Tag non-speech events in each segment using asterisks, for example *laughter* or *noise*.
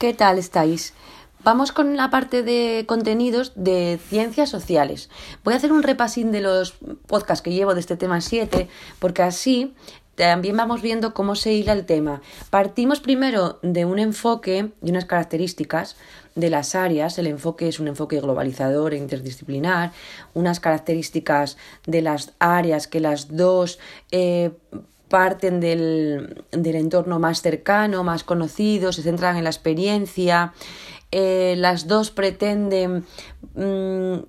¿Qué tal estáis? Vamos con la parte de contenidos de ciencias sociales. Voy a hacer un repasín de los podcasts que llevo de este tema 7, porque así también vamos viendo cómo se hila el tema. Partimos primero de un enfoque y unas características de las áreas. El enfoque es un enfoque globalizador e interdisciplinar. Unas características de las áreas que las dos eh, parten del, entorno más cercano, más conocido, se centran en la experiencia. Eh, las dos pretenden mm,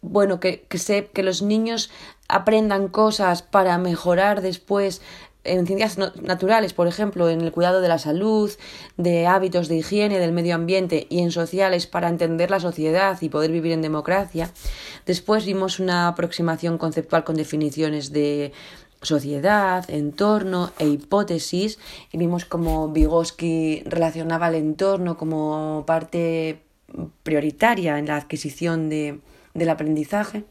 bueno, que, que, que los niños aprendan cosas para mejorar después en ciencias naturales, por ejemplo, en el cuidado de la salud, de hábitos de higiene, del medio ambiente y en sociales para entender la sociedad y poder vivir en democracia. Después vimos una aproximación conceptual con definiciones de sociedad, entorno e hipótesis y vimos cómo Vygotsky relacionaba el entorno como parte prioritaria en la adquisición de, del aprendizaje.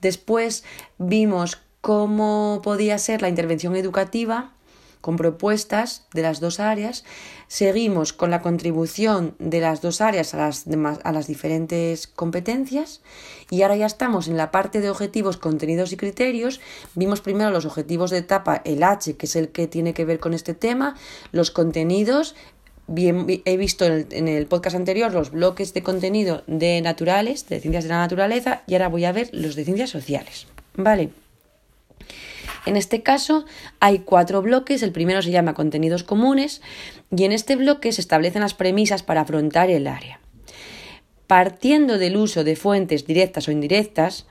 Después vimos cómo podía ser la intervención educativa con propuestas de las dos áreas. Seguimos con la contribución de las dos áreas a las, a las diferentes competencias y ahora ya estamos en la parte de objetivos, contenidos y criterios. Vimos primero los objetivos de etapa, el H, que es el que tiene que ver con este tema, los contenidos. Bien, he visto en el, en el podcast anterior los bloques de contenido de naturales, de ciencias de la naturaleza, y ahora voy a ver los de ciencias sociales. Vale. En este caso hay cuatro bloques, el primero se llama contenidos comunes y en este bloque se establecen las premisas para afrontar el área. Partiendo del uso de fuentes directas o indirectas,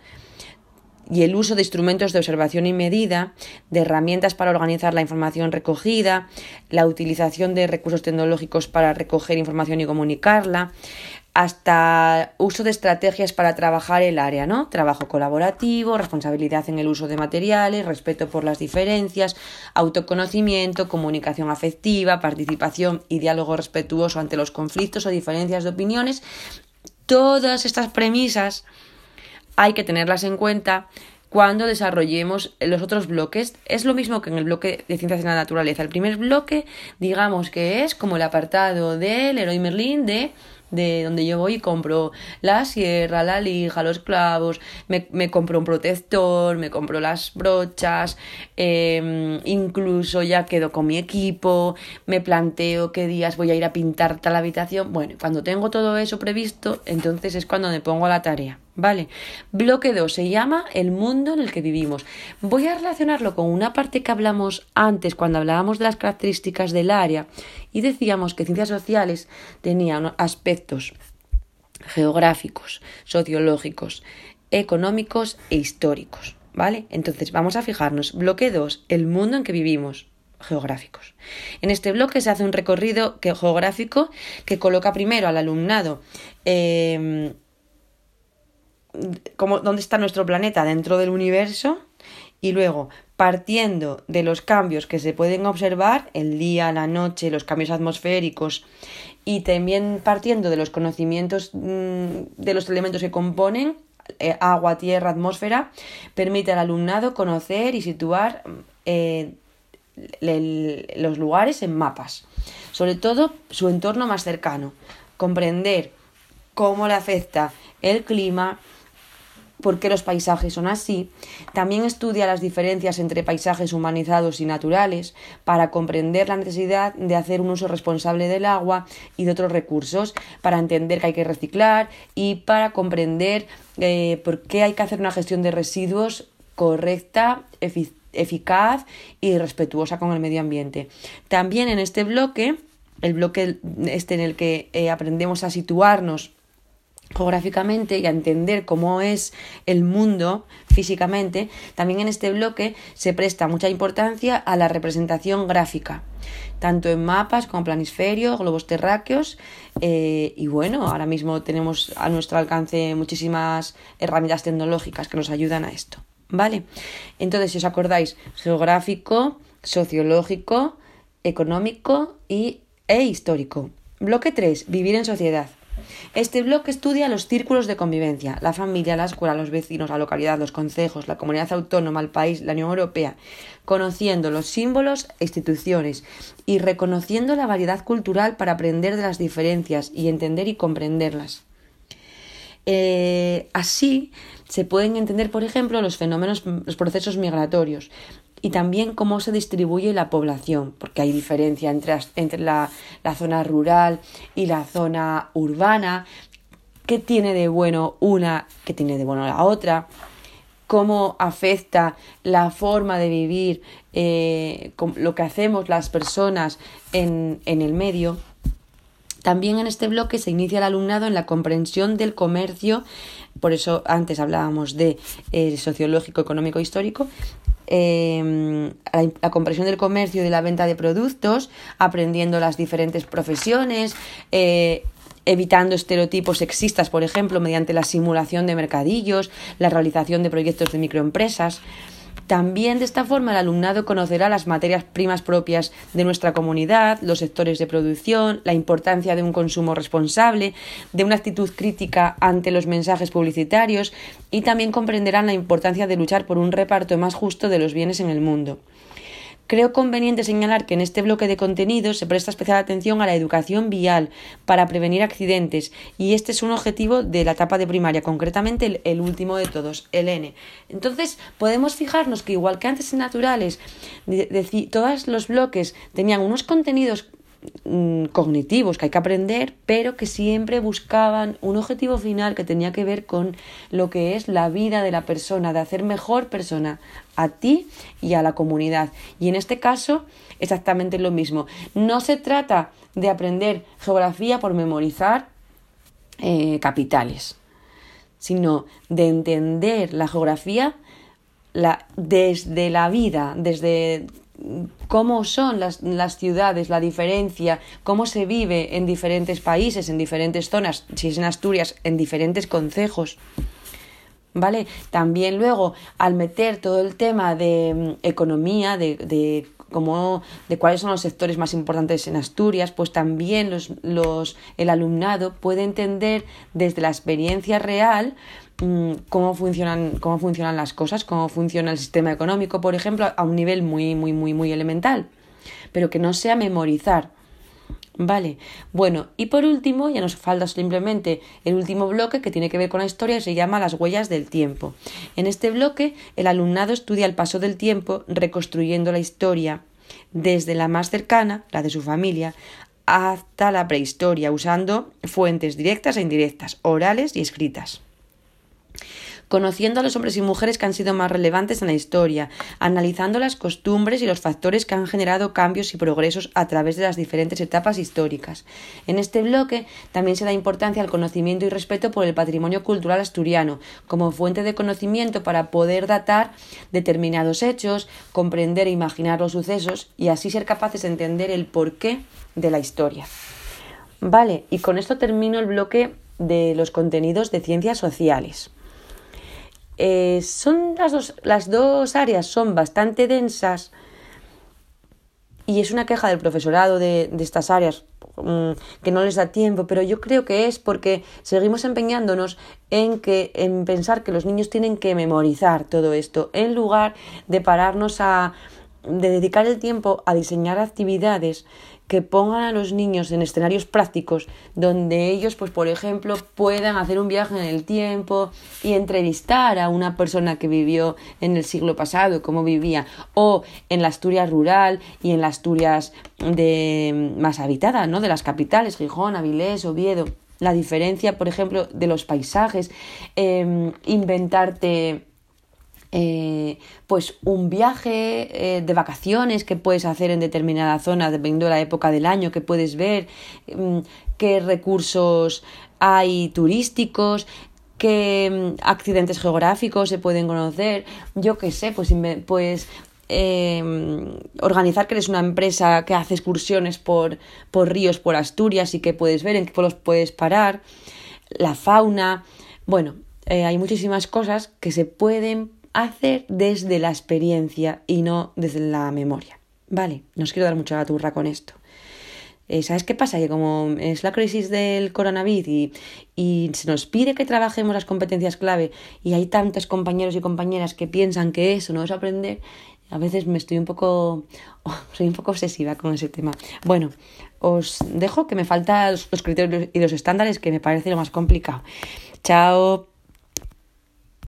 y el uso de instrumentos de observación y medida, de herramientas para organizar la información recogida, la utilización de recursos tecnológicos para recoger información y comunicarla, hasta uso de estrategias para trabajar el área, ¿no? Trabajo colaborativo, responsabilidad en el uso de materiales, respeto por las diferencias, autoconocimiento, comunicación afectiva, participación y diálogo respetuoso ante los conflictos o diferencias de opiniones. Todas estas premisas hay que tenerlas en cuenta cuando desarrollemos los otros bloques. Es lo mismo que en el bloque de ciencias de la naturaleza. El primer bloque, digamos que es como el apartado del Leroy Merlin de de donde yo voy y compro la sierra, la lija, los clavos, me, me compro un protector, me compro las brochas, em, incluso ya quedo con mi equipo, me planteo qué días voy a ir a pintar tal habitación. Bueno, cuando tengo todo eso previsto, entonces es cuando me pongo a la tarea. Vale, bloque 2 se llama el mundo en el que vivimos. Voy a relacionarlo con una parte que hablamos antes cuando hablábamos de las características del área y decíamos que ciencias sociales tenían aspectos geográficos, sociológicos, económicos e históricos. ¿Vale? Entonces vamos a fijarnos. Bloque 2, el mundo en que vivimos geográficos. En este bloque se hace un recorrido geográfico que coloca primero al alumnado eh, dónde está nuestro planeta dentro del universo y luego partiendo de los cambios que se pueden observar, el día, la noche, los cambios atmosféricos y también partiendo de los conocimientos mm, de los elementos que componen eh, agua, tierra, atmósfera, permite al alumnado conocer y situar eh, los lugares en mapas, sobre todo su entorno más cercano, comprender cómo le afecta el clima, por qué los paisajes son así. También estudia las diferencias entre paisajes humanizados y naturales para comprender la necesidad de hacer un uso responsable del agua y de otros recursos, para entender que hay que reciclar y para comprender eh, por qué hay que hacer una gestión de residuos correcta, eficaz y respetuosa con el medio ambiente. También en este bloque, el bloque este en el que eh, aprendemos a situarnos geográficamente y a entender cómo es el mundo físicamente, también en este bloque se presta mucha importancia a la representación gráfica, tanto en mapas como planisferios, globos terráqueos eh, y bueno, ahora mismo tenemos a nuestro alcance muchísimas herramientas tecnológicas que nos ayudan a esto, ¿vale? Entonces, si os acordáis, geográfico, sociológico, económico y, e histórico. Bloque 3, vivir en sociedad. Este bloque estudia los círculos de convivencia, la familia, la escuela, los vecinos, la localidad, los consejos, la comunidad autónoma, el país, la Unión Europea, conociendo los símbolos e instituciones y reconociendo la variedad cultural para aprender de las diferencias y entender y comprenderlas. Eh, así se pueden entender, por ejemplo, los fenómenos, los procesos migratorios y también cómo se distribuye la población, porque hay diferencia entre, entre la, la zona rural y la zona urbana, qué tiene de bueno una, qué tiene de bueno la otra, cómo afecta la forma de vivir, eh, lo que hacemos las personas en, en el medio. También en este bloque se inicia el alumnado en la comprensión del comercio, por eso antes hablábamos de eh, sociológico, económico, histórico, eh, la, comprensión del comercio y de la venta de productos, aprendiendo las diferentes profesiones, eh, evitando estereotipos sexistas, por ejemplo, mediante la simulación de mercadillos, la realización de proyectos de microempresas. También de esta forma el alumnado conocerá las materias primas propias de nuestra comunidad, los sectores de producción, la importancia de un consumo responsable, de una actitud crítica ante los mensajes publicitarios y también comprenderán la importancia de luchar por un reparto más justo de los bienes en el mundo. Creo conveniente señalar que en este bloque de contenidos se presta especial atención a la educación vial para prevenir accidentes y este es un objetivo de la etapa de primaria, concretamente el, último de todos, el N. Entonces podemos fijarnos que igual que antes en naturales, todos los bloques tenían unos contenidos cognitivos que hay que aprender, pero que siempre buscaban un objetivo final que tenía que ver con lo que es la vida de la persona, de hacer mejor persona a ti y a la comunidad. Y en este caso, exactamente lo mismo. No se trata de aprender geografía por memorizar eh, capitales, sino de entender la geografía desde la vida, desde cómo son las, las, ciudades, la diferencia, cómo se vive en diferentes países, en diferentes zonas, si es en Asturias, en diferentes concejos. ¿Vale? También luego, al meter todo el tema de mm, economía, de, de cómo, de cuáles son los sectores más importantes en Asturias, pues también los, los, el alumnado puede entender desde la experiencia real Mm, cómo funcionan, cómo funcionan las cosas, cómo funciona el sistema económico, por ejemplo, a un nivel muy, muy, muy, muy elemental, pero que no sea memorizar. Vale, bueno, y por último, ya nos falta simplemente el último bloque que tiene que ver con la historia se llama las huellas del tiempo. En este bloque, el alumnado estudia el paso del tiempo reconstruyendo la historia desde la más cercana, la de su familia, hasta la prehistoria, usando fuentes directas e indirectas, orales y escritas conociendo a los hombres y mujeres que han sido más relevantes en la historia, analizando las costumbres y los factores que han generado cambios y progresos a través de las diferentes etapas históricas. En este bloque también se da importancia al conocimiento y respeto por el patrimonio cultural asturiano, como fuente de conocimiento para poder datar determinados hechos, comprender e imaginar los sucesos y así ser capaces de entender el porqué de la historia. Vale, y con esto termino el bloque de los contenidos de ciencias sociales. Eh, son las dos, las dos áreas son bastante densas y es una queja del profesorado de, de estas áreas mm, que no les da tiempo, pero yo creo que es porque seguimos empeñándonos en que en pensar que los niños tienen que memorizar todo esto en lugar de pararnos a de dedicar el tiempo a diseñar actividades que pongan a los niños en escenarios prácticos donde ellos, pues por ejemplo, puedan hacer un viaje en el tiempo y entrevistar a una persona que vivió en el siglo pasado, cómo vivía, o en la Asturias rural y en la Asturias de más habitada, ¿no? De las capitales, Gijón, Avilés, Oviedo. La diferencia, por ejemplo, de los paisajes, em, inventarte eh, pues un viaje eh, de vacaciones que puedes hacer en determinada zona, dependiendo de la época del año que puedes ver, mm, qué recursos hay turísticos, qué mm, accidentes geográficos se pueden conocer, yo qué sé, pues, pues em, organizar que eres una empresa que hace excursiones por, por ríos, por Asturias y que puedes ver en qué pueblos puedes parar, la fauna, bueno, eh, hay muchísimas cosas que se pueden hacer desde la experiencia y no desde la memoria. Vale, no os quiero dar mucha turra con esto. Eh, ¿Sabes qué pasa? Que como es la crisis del coronavirus y, y se nos pide que trabajemos las competencias clave y hay tantos compañeros y compañeras que piensan que eso no es aprender, a veces me estoy un poco, *laughs* soy un poco obsesiva con ese tema. Bueno, os dejo que me faltan los criterios y los estándares que me parece lo más complicado. Chao.